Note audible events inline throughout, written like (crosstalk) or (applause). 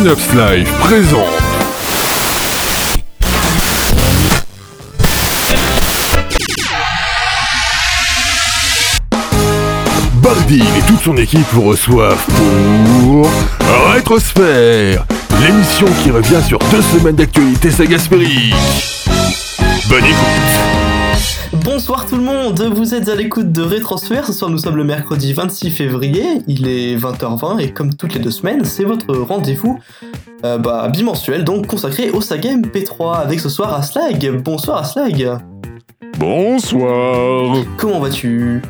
Synops Live présente. Bardine et toute son équipe vous reçoivent pour Rétrosphère, l'émission qui revient sur deux semaines d'actualité sagasphérique. Bonne écoute. Bonsoir tout le monde, vous êtes à l'écoute de Rétransfert, ce soir nous sommes le mercredi 26 février, il est 20h20 et comme toutes les deux semaines, c'est votre rendez-vous euh, bah, bimensuel, donc consacré au saga MP3 avec ce soir Aslag. Bonsoir Aslag. Bonsoir. Comment vas-tu?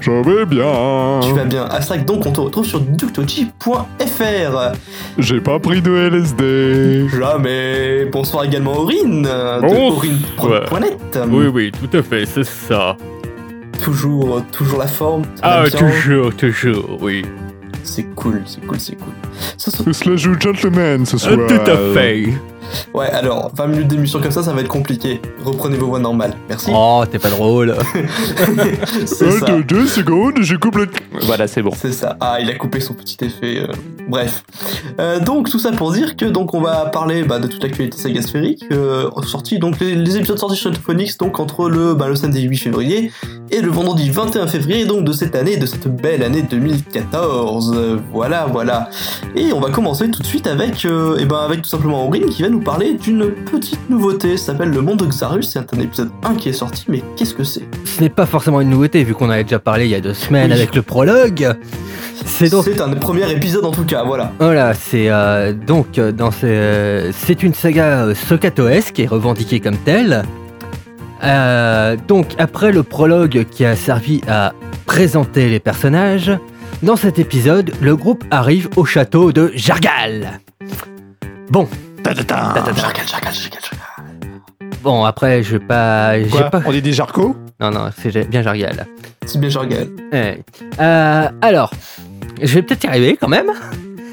Je vais bien. Tu vas bien Aslag, donc on te retrouve sur ductoji.fr. J'ai pas pris de LSD. Jamais. Bonsoir également Aurine de Bonsoir. Aurine.net. Oui, oui, tout à fait, c'est ça. Toujours, toujours la forme. ça Ah, toujours, toujours, oui. C'est cool, c'est cool, c'est cool. Ce soir- C'est la joue gentleman ce Euh, soir. tout à fait. Ouais, alors, 20 minutes d'émission comme ça, ça va être compliqué. Reprenez vos voix normales. Merci. Oh, t'es pas drôle. (laughs) (laughs) c'est ça. Deux, deux secondes, je coupe le. Voilà, c'est bon. C'est ça. Ah, il a coupé son petit effet. euh, Bref. Euh, donc, tout ça pour dire que donc on va parler bah, de toute l'actualité sagasphérique. Euh, sorti, donc les, les épisodes sortis sur Netflix, donc entre le, bah, le samedi 8 février et le vendredi 21 février, donc de cette année, de cette belle année 2014. Euh, voilà, voilà. Et on va commencer tout de suite avec, euh, eh ben, avec tout simplement Aurine qui va nous parler d'une petite nouveauté. Ça s'appelle Le Monde de Xarus. C'est un épisode 1 qui est sorti, mais qu'est-ce que c'est? Ce n'est pas forcément une nouveauté vu qu'on avait déjà parlé il y a deux semaines Oui. avec le prologue. C'est donc C'est un premier épisode en tout cas, voilà. voilà, c'est euh, donc euh, dans euh, c'est une saga euh, Sokatoesque qui est revendiquée comme telle. Euh, donc après le prologue qui a servi à présenter les personnages, dans cet épisode, le groupe arrive au château de Jargal. Bon, Bon après je vais pas, j'ai Quoi pas, On dit des jarcos non non c'est bien Jargal. C'est bien Jargal. Ouais. Euh, alors, je vais peut-être y arriver quand même.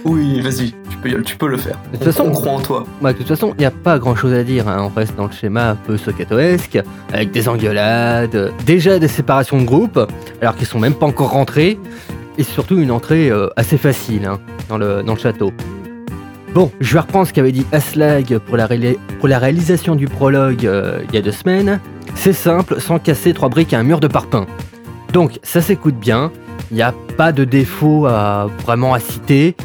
Oui, vas-y, tu peux, y- tu peux le faire. De toute façon- on croit en toi. Bah, de toute façon, il n'y a pas grand chose à dire. hein. On reste dans le schéma un peu socatoesque, avec des engueulades, déjà des séparations de groupes, alors qu'ils sont même pas encore rentrés, et surtout une entrée euh, assez facile hein, dans, le, dans le château. Bon, je vais reprendre ce qu'avait dit Aslag pour la, réalisation du prologue euh, il y a deux semaines. C'est simple, sans casser trois briques à un mur de parpaing. Donc, ça s'écoute bien. Il n'y a pas de défaut vraiment à citer.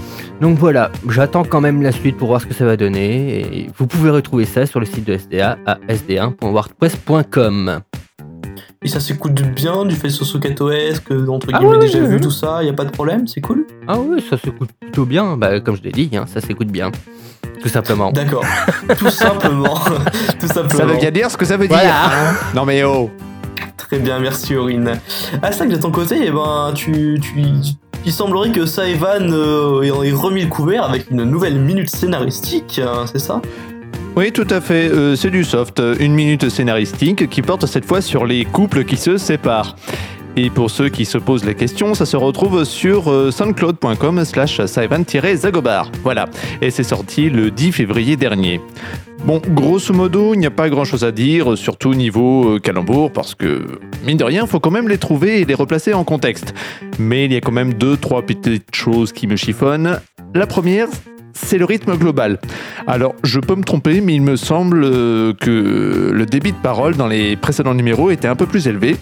Donc voilà, j'attends quand même la suite pour voir ce que ça va donner. Et vous pouvez retrouver ça sur le site de SDA à sd1.wordpress.com. Et ça s'écoute bien, du fait sosokatoesque, entre Ah guillemets ouais, déjà vu, tout ça, y a pas de problème, c'est cool Ah oui, ça s'écoute plutôt bien. Bah, comme je l'ai dit, hein, ça s'écoute bien. Tout simplement. D'accord. (laughs) tout simplement. (laughs) tout simplement. Ça veut bien dire ce que ça veut Voilà. dire. hein non mais oh. Très bien, merci Aurine. Ah, ça que de ton côté, eh ben, tu, tu, il semblerait que Saevan euh, ait remis le couvert avec une nouvelle minute scénaristique, hein, c'est ça? Oui, tout à fait. euh, c'est du soft. Une minute scénaristique qui porte cette fois sur les couples qui se séparent. Et pour ceux qui se posent la question, ça se retrouve sur euh, soundcloud.com slash saevan-zagobar. Voilà. Et c'est sorti le 10 février dernier. Bon, grosso modo, il n'y a pas grand chose à dire, surtout niveau euh, calembour, parce que, mine de rien, faut quand même les trouver et les replacer en contexte. Mais il y a quand même deux, trois petites choses qui me chiffonnent. La première, c'est le rythme global. Alors, je peux me tromper, mais il me semble euh, que le débit de parole dans les précédents numéros était un peu plus élevé.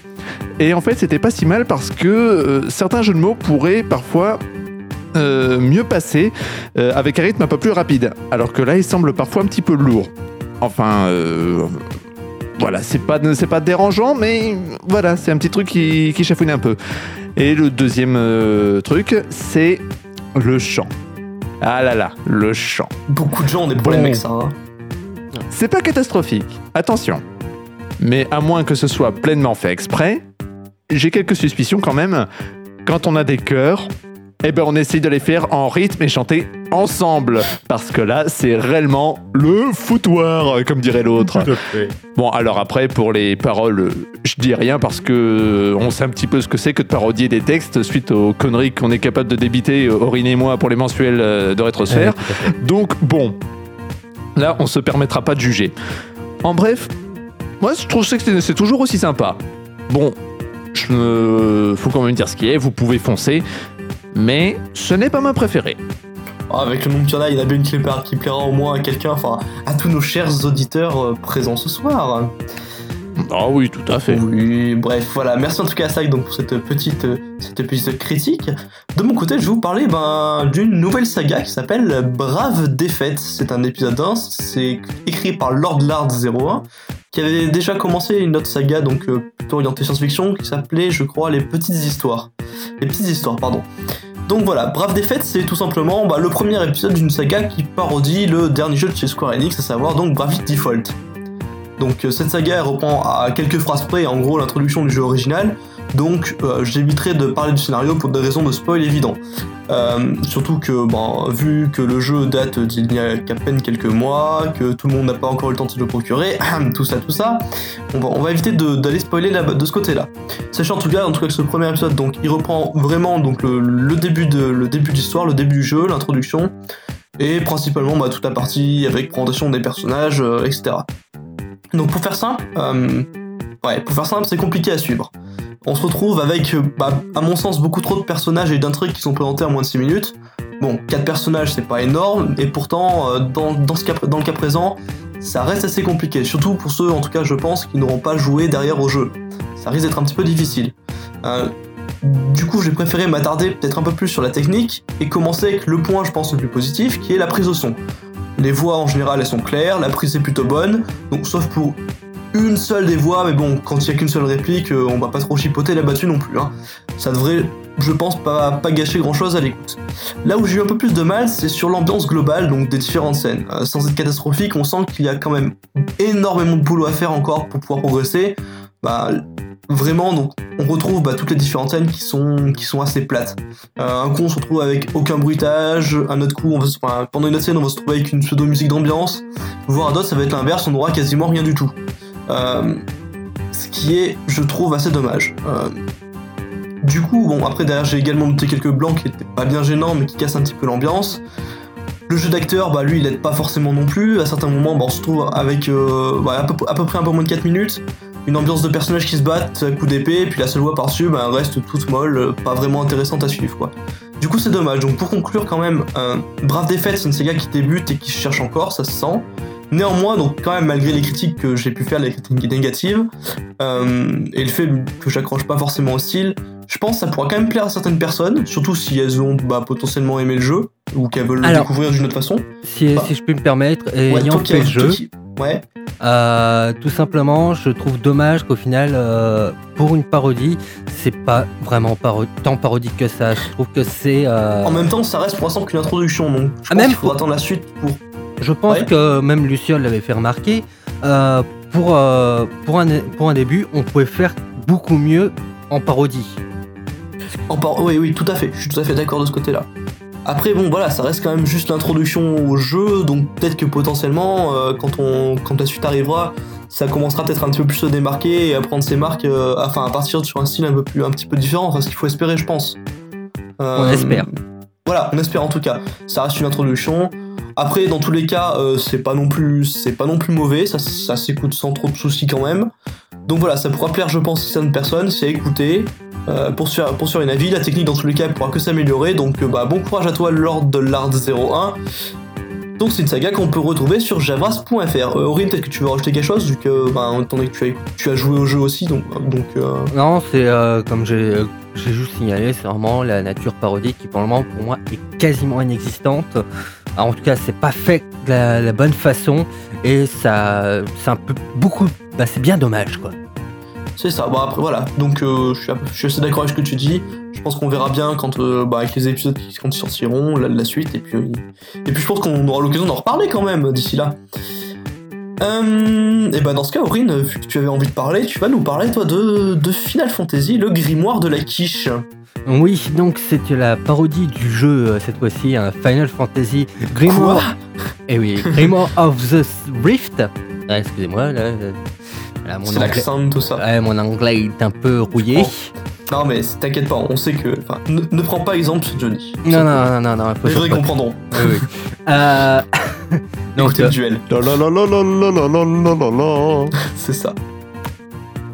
Et en fait, c'était pas si mal parce que euh, certains jeux de mots pourraient parfois euh, mieux passer avec un rythme un peu plus rapide. Alors que là, il semble parfois un petit peu lourd. Enfin, voilà, c'est pas, pas dérangeant, mais voilà, c'est un petit truc qui, qui chafouine un peu. Et le deuxième truc, c'est le chant. Ah là là, le chant. Beaucoup de gens ont des problèmes Bon. avec ça. hein. C'est pas catastrophique, attention. Mais à moins que ce soit pleinement fait exprès, j'ai quelques suspicions quand même. Quand on a des chœurs, eh ben on essaye de les faire en rythme et chanter ensemble. Parce que là, c'est réellement le foutoir, comme dirait l'autre. Bon, alors après, pour les paroles, euh, je dis rien parce que euh, on sait un petit peu ce que c'est que de parodier des textes suite aux conneries qu'on est capable de débiter, euh, Aurine et moi, pour les mensuels euh, de Rétrosphère. Donc, bon, là, on se permettra pas de juger. En bref, moi, je trouve que c'est toujours aussi sympa. Bon, je me... faut quand même dire ce qui est, vous pouvez foncer, mais ce n'est pas ma préférée. Avec le nombre qu'il y en a, il y en a bien une qui plaira, qui plaira au moins à quelqu'un, enfin à tous nos chers auditeurs euh, présents ce soir. Ah oui, tout à fait. Oui, bref, voilà. Merci en tout cas à Sac donc, pour cette petite, euh, cette petite critique. De mon côté, je vais vous parler ben, d'une nouvelle saga qui s'appelle Brave Défaite. C'est un épisode 1, c'est écrit par Lord Lard 01, qui avait déjà commencé une autre saga, donc euh, plutôt orientée science-fiction, qui s'appelait, je crois, Les Petites Histoires. Les Petites Histoires, pardon. Donc voilà, Brave Défaite, c'est tout simplement bah, le premier épisode d'une saga qui parodie le dernier jeu de chez Square Enix, à savoir donc Bravely Default. Donc euh, cette saga elle reprend à quelques phrases près en gros l'introduction du jeu original, donc euh, j'éviterai de parler du scénario pour des raisons de spoil évidents. Euh, surtout que, bon, vu que le jeu date d'il y a qu'à peine quelques mois, que tout le monde n'a pas encore eu le temps de le procurer, (clears throat) tout ça, tout ça, on va, éviter d'aller spoiler de ce côté-là. Sachant en tout cas, en tout cas que ce premier épisode, donc il reprend vraiment donc le, début de l'histoire, le début du jeu, l'introduction, et principalement bah, toute la partie avec présentation des personnages, euh, etc. Donc pour faire simple, pour faire simple, c'est compliqué à suivre. On se retrouve avec, euh, bah, à mon sens, beaucoup trop de personnages et d'intrigues qui sont présentés en moins de 6 minutes. Bon, 4 personnages, c'est pas énorme, et pourtant, euh, dans, le cas présent, ça reste assez compliqué. Surtout pour ceux, en tout cas, je pense, qui n'auront pas joué derrière au jeu. Ça risque d'être un petit peu difficile. Euh, du coup, j'ai préféré m'attarder peut-être un peu plus sur la technique et commencer avec le point, je pense, le plus positif, qui est la prise au son. Les voix en général, elles sont claires, la prise est plutôt bonne, donc sauf pour une seule des voix, mais bon, quand il y a qu'une seule réplique, euh, on va pas trop chipoter là-dessus non plus. Hein. Ça devrait, je pense, pas, gâcher grand-chose à l'écoute. Là où j'ai eu un peu plus de mal, c'est sur l'ambiance globale, donc des différentes scènes. Euh, sans être catastrophique, on sent qu'il y a quand même énormément de boulot à faire encore pour pouvoir progresser. Bah, vraiment, donc, on retrouve bah, toutes les différentes scènes qui sont, qui sont assez plates. Euh, un coup, on se retrouve avec aucun bruitage, un autre coup, on va se- enfin, pendant une autre scène, on va se retrouver avec une pseudo-musique d'ambiance, voire à d'autres, ça va être l'inverse, on n'aura quasiment rien du tout. Euh, ce qui est, je trouve, assez dommage. Euh, du coup, bon, après, derrière, j'ai également noté quelques blancs qui étaient pas bien gênants, mais qui cassent un petit peu l'ambiance. Le jeu d'acteur, bah lui, il aide pas forcément non plus. À certains moments, bah, on se trouve avec euh, à, peu, près un peu moins de 4 minutes. Une ambiance de personnages qui se battent à coups d'épée, puis la seule voix par-dessus bah, reste toute molle, pas vraiment intéressante à suivre. Du coup c'est dommage, donc pour conclure quand même, euh, Brave Défaite c'est une saga qui débute et qui cherche encore, ça se sent. Néanmoins, donc quand même malgré les critiques que j'ai pu faire, les critiques négatives, euh, et le fait que j'accroche pas forcément au style, je pense que ça pourra quand même plaire à certaines personnes, surtout si elles ont bah, potentiellement aimé le jeu, ou qu'elles veulent le découvrir d'une autre façon. Si, Bah. si je puis me permettre, Ouais, ayant fait le jeu, qui- Ouais, euh, tout simplement, je trouve dommage qu'au final, euh, pour une parodie, c'est pas vraiment paro- tant parodique que ça. Je trouve que c'est. euh, en même temps ça reste pour l'instant qu'une introduction, donc je Ah, pense même qu'il faudra attendre la suite pour Je pense Ouais. que même Luciole l'avait fait remarquer. euh, pour, euh, pour, un, pour un début, on pouvait faire beaucoup mieux en parodie. En par- Oui, oui, tout à fait. Je suis tout à fait d'accord de ce côté-là. Après, bon, voilà, ça reste quand même juste l'introduction au jeu, donc peut-être que potentiellement, euh, quand, on, quand la suite arrivera, ça commencera peut-être un petit peu plus à se démarquer et à prendre ses marques, euh, enfin, à partir sur un style un peu plus, un petit peu différent, enfin, ce qu'il faut espérer, je pense. Euh, On espère. Voilà, on espère en tout cas. Ça reste une introduction. Après, dans tous les cas, euh, c'est pas non plus, c'est pas non plus mauvais, ça, ça s'écoute sans trop de soucis quand même. Donc voilà, ça pourra plaire, je pense, à certaines personnes, c'est écouter. Euh, pour, se faire, pour se faire une avis, la technique dans tous les cas pourra que s'améliorer, donc euh, bah, bon courage à toi Lord de l'Art 01. Donc c'est une saga qu'on peut retrouver sur javras.fr. Euh, peut-être que tu veux rajouter quelque chose, vu que, bah, donné que tu as, tu as joué au jeu aussi, donc... donc Non, c'est comme j'ai j'ai juste signalé, c'est vraiment la nature parodique qui pour le moment pour moi est quasiment inexistante. Alors, en tout cas, c'est pas fait de la, bonne façon et ça, c'est un peu beaucoup. Bah, c'est bien dommage quoi. C'est ça, bon après voilà, donc euh, je, suis, assez d'accord avec ce que tu dis, je pense qu'on verra bien quand, euh, bah, avec les épisodes qui quand sortiront, la, suite, et puis, et puis je pense qu'on aura l'occasion d'en reparler quand même d'ici là. Euh, et bah dans ce cas, Aurine, vu que tu avais envie de parler, tu vas nous parler toi de Final Fantasy, le grimoire de la quiche. Oui, donc c'est la parodie du jeu, euh, cette fois-ci, Final Fantasy Grimoire. Eh oui, Grimoire of the Rift. Ah, excusez-moi, là. Euh, là mon anglais... tout ça. Mon anglais est un peu rouillé. Oh. Non, mais t'inquiète pas, on sait que. Ne, prends pas exemple sur Johnny. Non, non, non, non, non. Les gens comprendront. Oui, oui. donc, euh, (laughs) Écoutez le duel. C'est ça.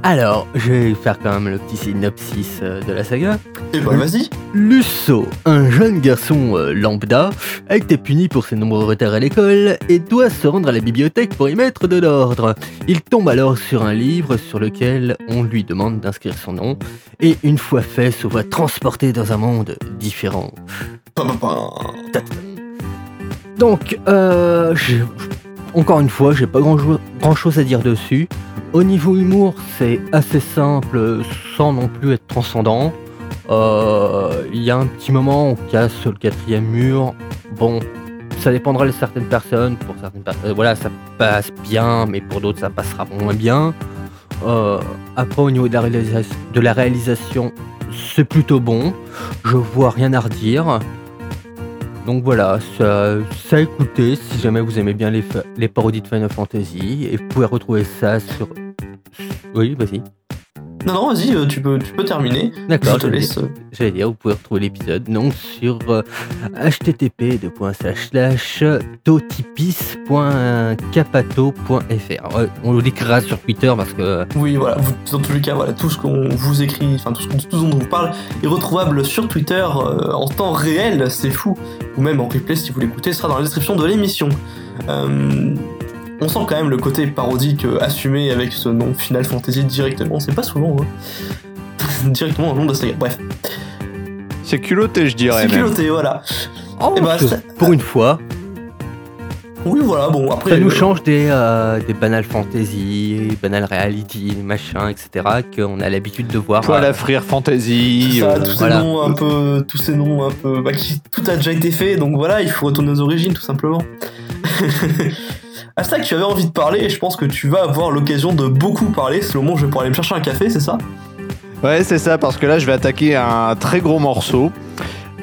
Alors, je vais faire quand même le petit synopsis euh, de la saga. Et bah vas-y. Lusso, un jeune garçon euh, lambda, a été puni pour ses nombreux retards à l'école et doit se rendre à la bibliothèque pour y mettre de l'ordre. Il tombe alors sur un livre sur lequel on lui demande d'inscrire son nom et une fois fait se voit transporté dans un monde différent. Donc, euh, encore une fois, j'ai pas grand, grand chose à dire dessus. Au niveau humour, c'est assez simple sans non plus être transcendant. Euh, Il y a un petit moment, on casse le quatrième mur. Bon, ça dépendra de certaines personnes. Pour certaines personnes, voilà, ça passe bien, mais pour d'autres, ça passera moins bien. Euh, après, au niveau de la, de la réalisation, c'est plutôt bon. Je vois rien à redire. Donc voilà, ça, ça a écouté si jamais vous aimez bien les, les parodies de Final Fantasy. Et vous pouvez retrouver ça sur. Oui, vas-y. Non, non, vas-y, euh, tu peux, tu peux terminer. Je D'accord, te j'allais laisse. euh, j'allais dire, vous pouvez retrouver l'épisode donc sur euh, http://totipis.capato.fr. Ouais, on l'écrira sur Twitter parce que euh, Oui, voilà. vous- dans tous les cas, voilà, tout ce qu'on vous écrit, enfin tout ce, qu'on- tout ce dont on vous parle est retrouvable sur Twitter euh, en temps réel, c'est fou. Ou même en replay si vous l'écoutez, ce sera dans la description de l'émission. Euh, on sent quand même le côté parodique euh, assumé avec ce nom Final Fantasy directement, c'est pas souvent, hein. (laughs) directement dans le nom de la saga. Bref, C'est culotté, je dirais. c'est culotté, voilà. oh, Eh ben, pour une fois, Oui, voilà, bon, après. ça nous euh, change des, euh, des banal fantasy, banal reality, machin, etc. qu'on a l'habitude de voir. Poil euh, à frire fantasy. Ça, euh, tous ces voilà. noms un peu, tous ces noms un peu, bah, qui, tout a déjà été fait, donc voilà, il faut retourner aux origines tout simplement. (laughs) Asta, tu avais envie de parler et je pense que tu vas avoir l'occasion de beaucoup parler. Où je vais pouvoir aller me chercher un café, c'est ça? Ouais, c'est ça, parce que là, je vais attaquer un très gros morceau.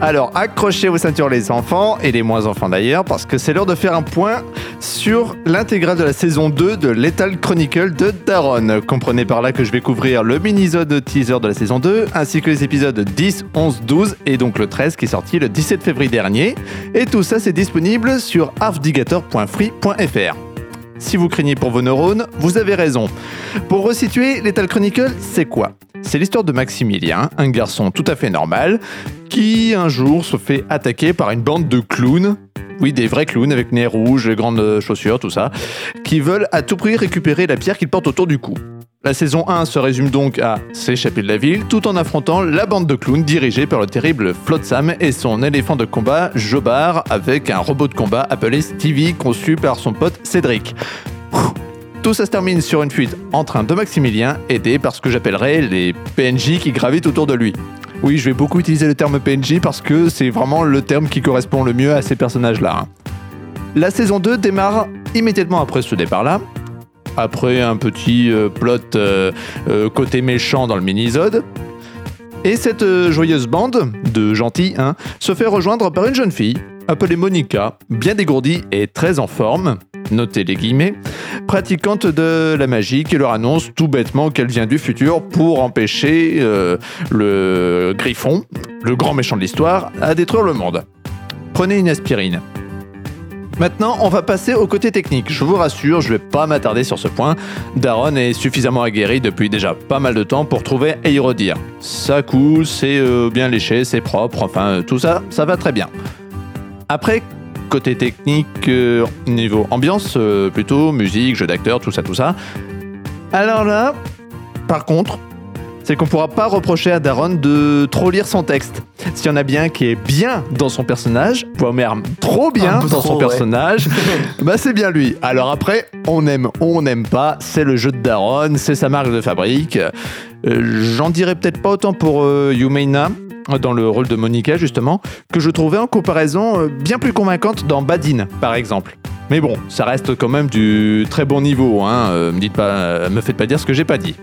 Alors, accrochez vos ceintures, les enfants, et les moins enfants d'ailleurs, parce que c'est l'heure de faire un point sur l'intégrale de la saison 2 de Lethal Chronicle de Daron. Comprenez par là que je vais couvrir le mini-sode teaser de la saison 2, ainsi que les épisodes 10, 11, 12, et donc le 13 qui est sorti le 17 février dernier. Et tout ça, c'est disponible sur halfdigator.free.fr. Si vous craignez pour vos neurones, vous avez raison. Pour resituer, Lethal Chronicle, c'est quoi? C'est l'histoire de Maximilien, un garçon tout à fait normal, qui un jour se fait attaquer par une bande de clowns. Oui, des vrais clowns avec nez rouge, grandes chaussures, tout ça, qui veulent à tout prix récupérer la pierre qu'il porte autour du cou. La saison 1 se résume donc à s'échapper de la ville tout en affrontant la bande de clowns dirigée par le terrible Flotsam et son éléphant de combat Jobar avec un robot de combat appelé Stevie conçu par son pote Cédric. Tout ça se termine sur une fuite en train de Maximilien, aidé par ce que j'appellerais les PNJ qui gravitent autour de lui. Oui, je vais beaucoup utiliser le terme PNJ parce que c'est vraiment le terme qui correspond le mieux à ces personnages-là. La saison 2 démarre immédiatement après ce départ-là, après un petit euh, plot euh, euh, côté méchant dans le mini-sode. Et cette joyeuse bande de gentils hein, se fait rejoindre par une jeune fille appelée Monica, bien dégourdie et très en forme, notez les guillemets, pratiquante de la magie qui leur annonce tout bêtement qu'elle vient du futur pour empêcher le griffon, le grand méchant de l'histoire, à détruire le monde. Prenez une aspirine. Maintenant, on va passer au côté technique. Je vous rassure, je vais pas m'attarder sur ce point. Daron est suffisamment aguerri depuis déjà pas mal de temps pour trouver et y redire. Ça coule, c'est euh, bien léché, c'est propre, enfin euh, tout ça, ça va très bien. Après, côté technique, euh, niveau ambiance, plutôt musique, jeu d'acteur, tout ça, tout ça. Alors là, par contre, c'est qu'on pourra pas reprocher à Daron de trop lire son texte. S'il y en a bien qui est bien dans son personnage, voire même trop bien dans trop, son ouais. personnage, (laughs) bah c'est bien lui. Alors après, on aime, on n'aime pas, c'est le jeu de Daron, c'est sa marque de fabrique. Euh, J'en dirais peut-être pas autant pour euh, Yumeina, dans le rôle de Monica justement, que je trouvais en comparaison euh, bien plus convaincante dans Badin, par exemple. Mais bon, ça reste quand même du très bon niveau, hein. euh, me, dites pas, me faites pas dire ce que j'ai pas dit.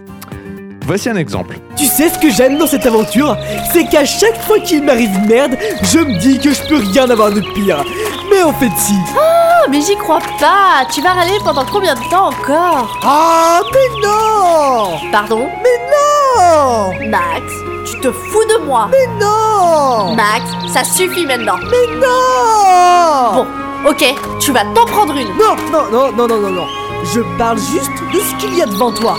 Voici un exemple. Tu sais ce que j'aime dans cette aventure? C'est qu'à chaque fois qu'il m'arrive merde, je me dis que je peux rien avoir de pire. Mais en fait si. Oh, mais j'y crois pas. Tu vas râler pendant combien de temps encore? Ah mais non! Pardon? Non! Max, tu te fous de moi. Non! Max, ça suffit maintenant. Non! Bon, ok, tu vas t'en prendre une. Non, non, non, non, non, non, non. Je parle juste de ce qu'il y a devant toi.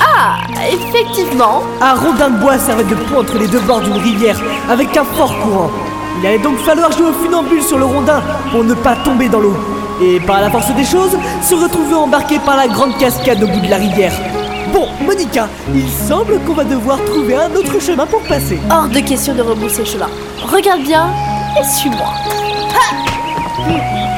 Ah, effectivement. Un rondin de bois servait de pont entre les deux bords d'une rivière avec un fort courant. Il allait donc falloir jouer au funambule sur le rondin pour ne pas tomber dans l'eau. Et par la force des choses, se retrouver embarqué par la grande cascade au bout de la rivière. Bon, Monica, il semble qu'on va devoir trouver un autre chemin pour passer. Hors de question de rebrousser chemin. Regarde bien et suis-moi. Ha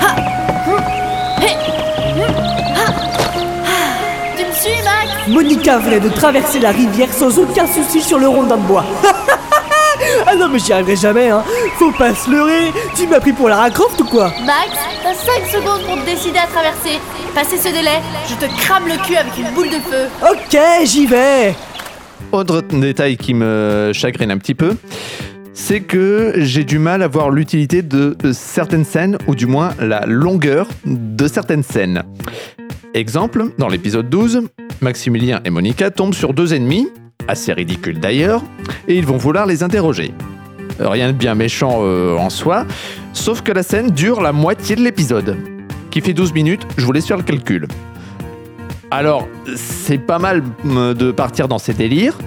Monica venait de traverser la rivière sans aucun souci sur le rondin de bois. (laughs) ah non mais j'y arriverai jamais hein Faut pas se leurrer Tu m'as pris pour Lara Croft ou quoi? Max, t'as 5 secondes pour te décider à traverser. Passé ce délai, je te crame le cul avec une boule de feu. Ok, j'y vais Autre détail qui me chagrine un petit peu, c'est que j'ai du mal à voir l'utilité de certaines scènes, ou du moins la longueur de certaines scènes. Exemple, dans l'épisode 12, Maximilien et Monica tombent sur deux ennemis, assez ridicules d'ailleurs, et ils vont vouloir les interroger. Rien de bien méchant euh, en soi, sauf que la scène dure la moitié de l'épisode, qui fait 12 minutes, je vous laisse faire le calcul. Alors, c'est pas mal euh, de partir dans ces délires,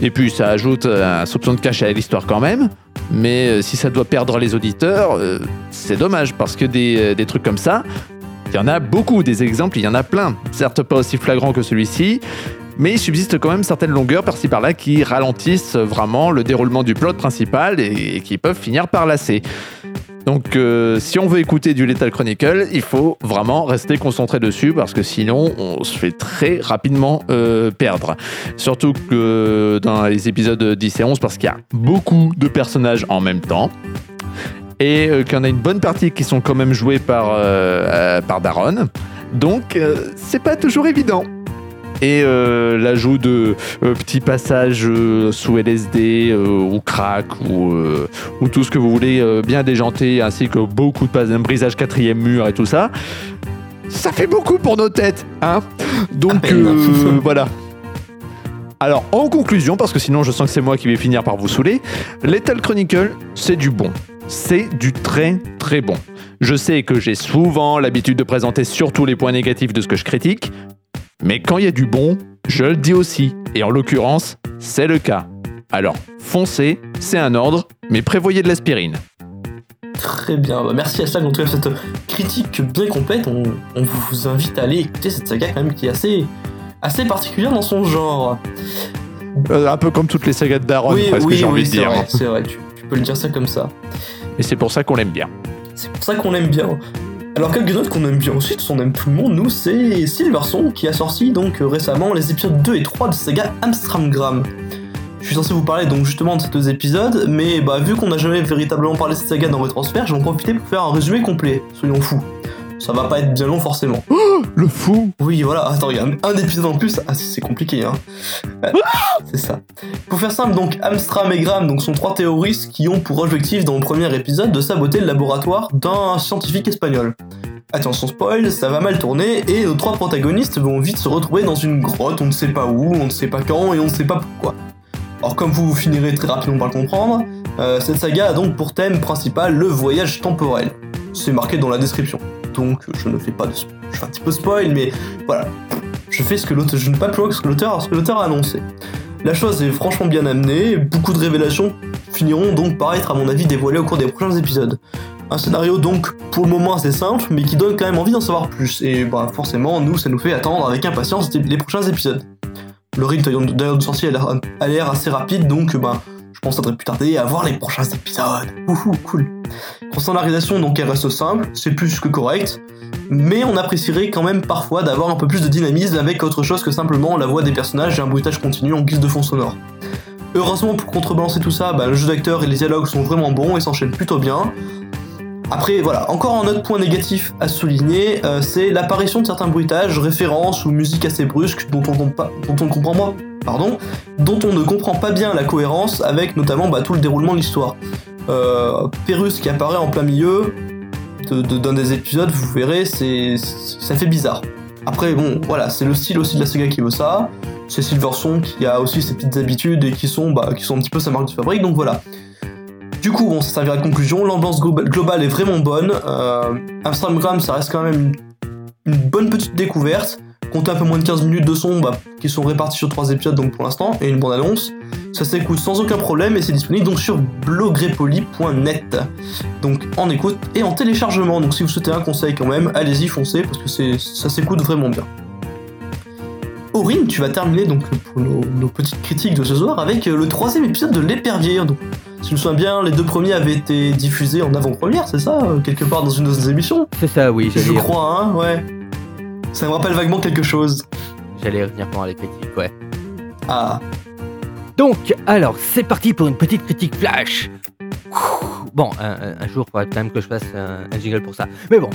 et puis ça ajoute un soupçon de cache à l'histoire quand même, mais euh, si ça doit perdre les auditeurs, euh, c'est dommage, parce que des trucs comme ça, il y en a beaucoup, des exemples, il y en a plein. Certes pas aussi flagrants que celui-ci, mais il subsiste quand même certaines longueurs par-ci par-là qui ralentissent vraiment le déroulement du plot principal et, et qui peuvent finir par lasser. Donc euh, si on veut écouter du Lethal Chronicle, il faut vraiment rester concentré dessus parce que sinon on se fait très rapidement euh, perdre. Surtout que dans les épisodes 10 et 11 parce qu'il y a beaucoup de personnages en même temps. Et euh, qu'il y en a une bonne partie qui sont quand même joués par, euh, euh, par Daron. Donc euh, c'est pas toujours évident. Et euh, l'ajout de euh, petits passages euh, sous LSD ou crack ou, ou tout ce que vous voulez bien déjanté, ainsi que beaucoup de passages, brisage quatrième mur et tout ça, ça fait beaucoup pour nos têtes, hein Donc euh, voilà. Alors en conclusion, parce que sinon je sens que c'est moi qui vais finir par vous saouler, Lethal Chronicle, c'est du bon. C'est du très très bon. Je sais que j'ai souvent l'habitude de présenter surtout les points négatifs de ce que je critique, mais quand il y a du bon, je le dis aussi. Et en l'occurrence, c'est le cas. Alors, foncez, c'est un ordre, mais prévoyez de l'aspirine. Très bien, bah, merci à Slag en tout cas cette critique bien complète. On, on vous invite à aller écouter cette saga quand même qui est assez, assez particulière dans son genre. Euh, un peu comme toutes les sagas de Daron, oui, presque, oui, j'ai envie de c'est dire. vrai, c'est vrai, tu, tu peux le dire ça comme ça. Et c'est pour ça qu'on l'aime bien. C'est pour ça qu'on l'aime bien. Alors quelques autres qu'on aime bien aussi, on aime tout le monde, nous, c'est Silverson qui a sorti donc euh, récemment les épisodes 2 et 3 de sa saga Amstramgram. Je suis censé vous parler donc justement de ces deux épisodes, mais bah vu qu'on n'a jamais véritablement parlé de cette saga dans Retransfert, je vais en profiter pour faire un résumé complet, soyons fous. Ça va pas être bien long forcément. Le fou Oui, voilà, attends, il y a un, un épisode en plus, ah, c'est compliqué, hein. Ouais, c'est ça. Pour faire simple, donc, Amstram et Graham donc, sont trois terroristes qui ont pour objectif, dans le premier épisode, de saboter le laboratoire d'un scientifique espagnol. Attention spoil, ça va mal tourner, et nos trois protagonistes vont vite se retrouver dans une grotte, on ne sait pas où, on ne sait pas quand, et on ne sait pas pourquoi. Alors comme vous finirez très rapidement par le comprendre, euh, cette saga a donc pour thème principal le voyage temporel. C'est marqué dans la description. Donc je ne fais pas de un petit peu spoil, mais voilà. Je fais ce que l'auteur, je ne pas plus ce que l'auteur, a annoncé. La chose est franchement bien amenée, beaucoup de révélations finiront donc par être à mon avis dévoilées au cours des prochains épisodes. Un scénario donc pour le moment assez simple, mais qui donne quand même envie d'en savoir plus, et bah forcément nous ça nous fait attendre avec impatience les prochains épisodes. Le rythme d'ailleurs de sortie a l'air assez rapide, donc bah je pense devrait plus tarder à voir les prochains épisodes. Ouhou, cool. Concernant la réalisation, donc elle reste simple, c'est plus que correct, mais on apprécierait quand même parfois d'avoir un peu plus de dynamisme avec autre chose que simplement la voix des personnages et un bruitage continu en guise de fond sonore. Heureusement pour contrebalancer tout ça, bah, le jeu d'acteur et les dialogues sont vraiment bons et s'enchaînent plutôt bien. Après voilà, encore un autre point négatif à souligner, euh, c'est l'apparition de certains bruitages, références ou musiques assez brusques dont on, dont on comprend pas, dont on ne comprend pas bien la cohérence avec notamment bah, tout le déroulement de l'histoire. Euh, Pérus qui apparaît en plein milieu d'un des épisodes, vous verrez, ça fait bizarre. Après bon, voilà, c'est le style aussi de la saga qui veut ça. C'est Silverson qui a aussi ses petites habitudes et qui sont, bah, qui un petit peu sa marque de fabrique, donc voilà. Du coup, bon, ça servira de conclusion. L'ambiance glo- globale est vraiment bonne. Euh, ça reste quand même une bonne petite découverte. Comptez un peu moins de 15 minutes de son bah, qui sont répartis sur trois épisodes donc pour l'instant et une bande annonce. Ça s'écoute sans aucun problème et c'est disponible donc sur blogrepoli.net. Donc en écoute et en téléchargement. Donc si vous souhaitez un conseil quand même, allez-y foncez parce que ça s'écoute vraiment bien. Aurine, tu vas terminer donc pour nos, nos petites critiques de ce soir avec euh, le troisième épisode de l'épervier. Donc si je me souviens bien, les deux premiers avaient été diffusés en avant-première, c'est ça euh, Quelque part dans une de nos émissions? C'est ça, oui, Je crois, hein, ouais. Ça me rappelle vaguement quelque chose. j'allais revenir pendant les critiques, ouais. Ah, Donc, alors, c'est parti pour une petite critique flash. Bon, un, jour, il faudra quand même que je fasse un, un jingle pour ça. Mais bon,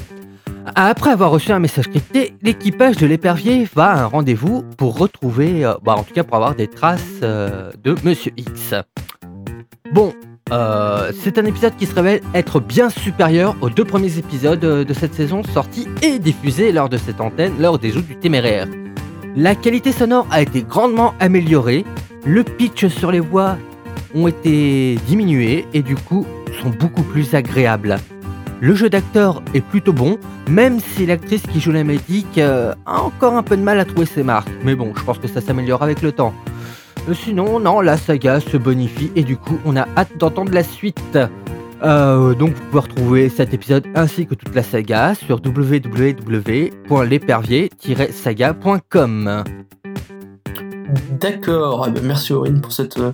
après avoir reçu un message crypté, l'équipage de l'épervier va à un rendez-vous pour retrouver, euh, bah, en tout cas pour avoir des traces euh, de Monsieur X. Bon, euh, c'est un épisode qui se révèle être bien supérieur aux deux premiers épisodes euh, de cette saison sortis et diffusés lors de cette antenne lors des Jeux du Téméraire. La qualité sonore a été grandement améliorée, le pitch sur les voix ont été diminués et du coup sont beaucoup plus agréables. Le jeu d'acteur est plutôt bon, même si l'actrice qui joue la médic euh, a encore un peu de mal à trouver ses marques. Mais bon, je pense que ça s'améliore avec le temps. Euh, sinon, non, la saga se bonifie et du coup, on a hâte d'entendre la suite. Euh, donc, vous pouvez retrouver cet épisode ainsi que toute la saga sur www.l'épervier-saga.com. d'accord. Ah bah, merci Aurine pour cette, euh,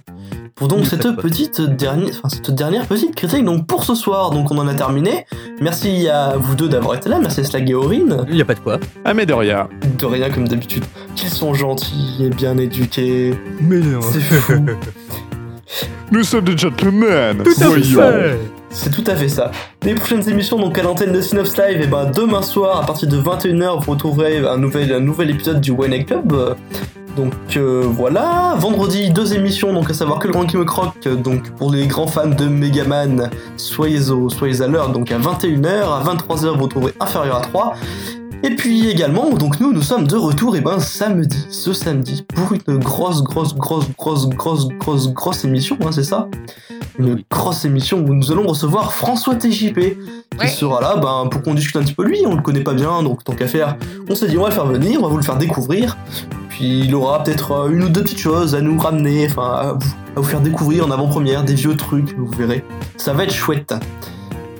pour donc Oui, cette (laughs) petite dernière, enfin cette dernière petite critique. Donc pour ce soir, donc on en a terminé. Merci à vous deux d'avoir été là. Merci à Slag et Aurine. Il n'y a pas de quoi. Ah, mais de rien. De rien comme d'habitude. Qu'ils sont gentils et bien éduqués. Mais non. C'est fou. (laughs) Nous sommes des gentlemen. Tout à fait. C'est tout à fait ça. Les prochaines émissions donc à l'antenne de Synops Live, et ben demain soir à partir de 21h vous retrouverez un nouvel, un nouvel épisode du Wayne Club. Donc euh, voilà, vendredi deux émissions donc à savoir que le Grand qui me croque. Donc pour les grands fans de Megaman, soyez au soyez à l'heure. Donc à 21h, à 23h vous retrouverez inférieur à 3. Et puis également, donc nous, nous sommes de retour, et ben samedi, ce samedi, pour une grosse, grosse, grosse, grosse, grosse, grosse, grosse émission, hein, c'est ça? Une grosse émission où nous allons recevoir François TJP, qui sera là ben, pour qu'on discute un petit peu. Lui, on le connaît pas bien, donc tant qu'à faire, on s'est dit on va le faire venir, on va vous le faire découvrir, puis il aura peut-être euh, une ou deux petites choses à nous ramener, enfin à vous, faire découvrir en avant-première, des vieux trucs, vous verrez. Ça va être chouette.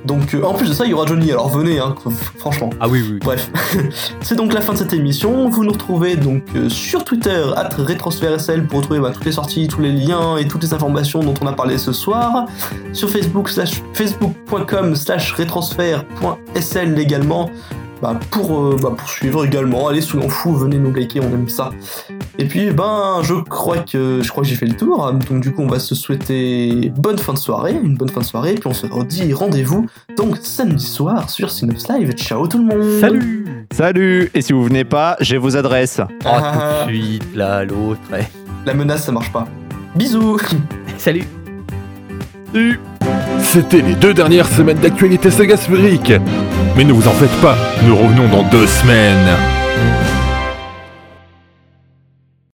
Donc euh, en plus de ça, il y aura Johnny, alors venez, hein, franchement. Ah oui, oui. Bref, (laughs) c'est donc la fin de cette émission. Vous nous retrouvez donc euh, sur Twitter, RetransferSL, pour retrouver bah, toutes les sorties, tous les liens et toutes les informations dont on a parlé ce soir. Sur Facebook, slash, facebook.com slash retransfer.sl également. Bah, pour, euh, bah, pour suivre également, allez sous fou, venez nous liker, on aime ça. Et puis ben je crois que je crois que j'ai fait le tour, donc du coup on va se souhaiter bonne fin de soirée, une bonne fin de soirée, puis on se redit rendez-vous donc samedi soir sur Synops Live. Ciao tout le monde Salut Salut Et si vous venez pas, j'ai vos adresses. Oh, Ah, tout de suite, là, l'autre. ouais. La menace ça marche pas. Bisous (laughs) Salut C'était les deux dernières semaines d'actualité saga sphérique. Mais ne vous en faites pas, nous revenons dans deux semaines.